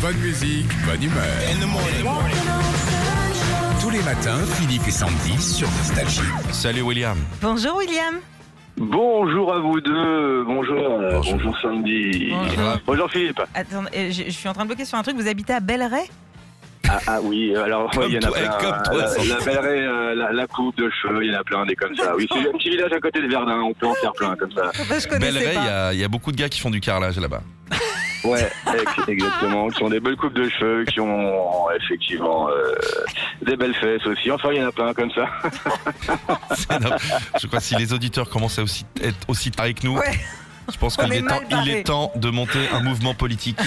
bonne musique, bonne humeur. Tous les matins, Philippe et Sandy sur Nostalgie. Salut William. Bonjour William. Bonjour à vous deux, bonjour, euh, Bonjour. bonjour, Sandy. Bonjour. Bonjour Philippe. Attends, euh, je, je suis en train de bloquer sur un truc. Vous habitez à Belleret? Ah, ah oui, alors ouais, il y en a toi, plein. comme toi, la, Sandy. la belleraie, euh, la, la coupe de cheveux, il y en a plein des comme ça. Oui, c'est un petit village à côté de Verdun, on peut en faire plein comme ça. Bah, Je connaissais Belleret, il y, pas. a- il y a beaucoup de gars qui font du carrelage là-bas. Ouais, ex- exactement, qui ont des belles coupes de cheveux, qui ont effectivement euh, des belles fesses aussi. Enfin, il y en a plein comme ça. Je crois que si les auditeurs commencent à aussi, être aussi tarés que nous, Ouais. je pense qu'il est est, temps, mal il barrés. est temps de monter un mouvement politique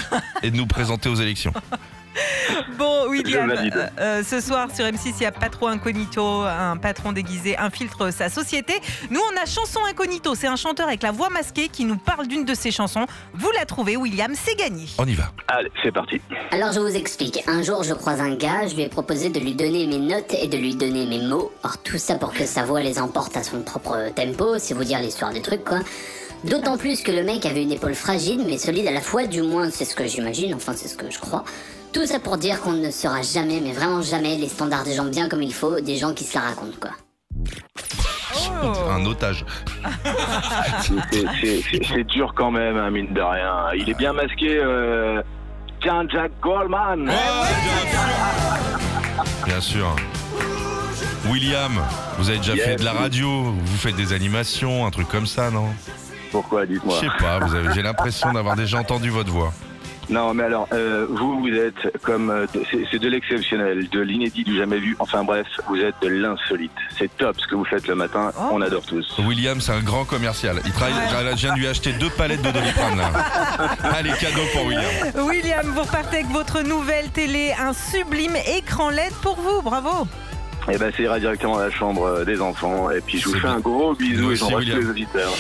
et de nous présenter aux élections. Bon, William, euh, euh, ce soir sur M6, il y a pas trop incognito, un patron déguisé infiltre sa société. Nous, on a chanson incognito. C'est un chanteur avec la voix masquée qui nous parle d'une de ses chansons. Vous la trouvez, William, c'est gagné. On y va. Allez, c'est parti. Alors je vous explique. Un jour, je croise un gars, je lui ai proposé de lui donner mes notes et de lui donner mes mots. Or tout ça pour que sa voix les emporte à son propre tempo, c'est vous dire l'histoire du truc quoi. D'autant plus que le mec avait une épaule fragile mais solide à la fois, du moins c'est ce que j'imagine, enfin c'est ce que je crois. Tout ça pour dire qu'on ne sera jamais, mais vraiment jamais, les standards des gens bien comme il faut, des gens qui se la racontent quoi. Oh. Un otage. C'est- dur quand même, hein, mine de rien. Il est bien masqué. Euh... Tiens, Jack Goldman. Bien sûr. William, vous avez déjà Yes. fait de la radio, vous faites des animations, un truc comme ça, non? Pourquoi, Je dites-moi sais pas, vous avez- j'ai l'impression d'avoir déjà entendu votre voix. Non, mais alors, euh, vous, vous êtes comme. euh, C'est de l'exceptionnel, de l'inédit, du jamais vu. Enfin bref, vous êtes de l'insolite. C'est top ce que vous faites le matin. Oh. On adore tous. William, c'est un grand commercial. Il travaille, je viens de lui acheter deux palettes de Doliprane là. Allez, cadeau pour William. William, vous repartez avec votre nouvelle télé, un sublime écran LED pour vous. Bravo. Et ben, ça ira directement à la chambre euh, des enfants. Et puis, je vous fais bien. un gros bisou et j'embrasse tous les auditeurs.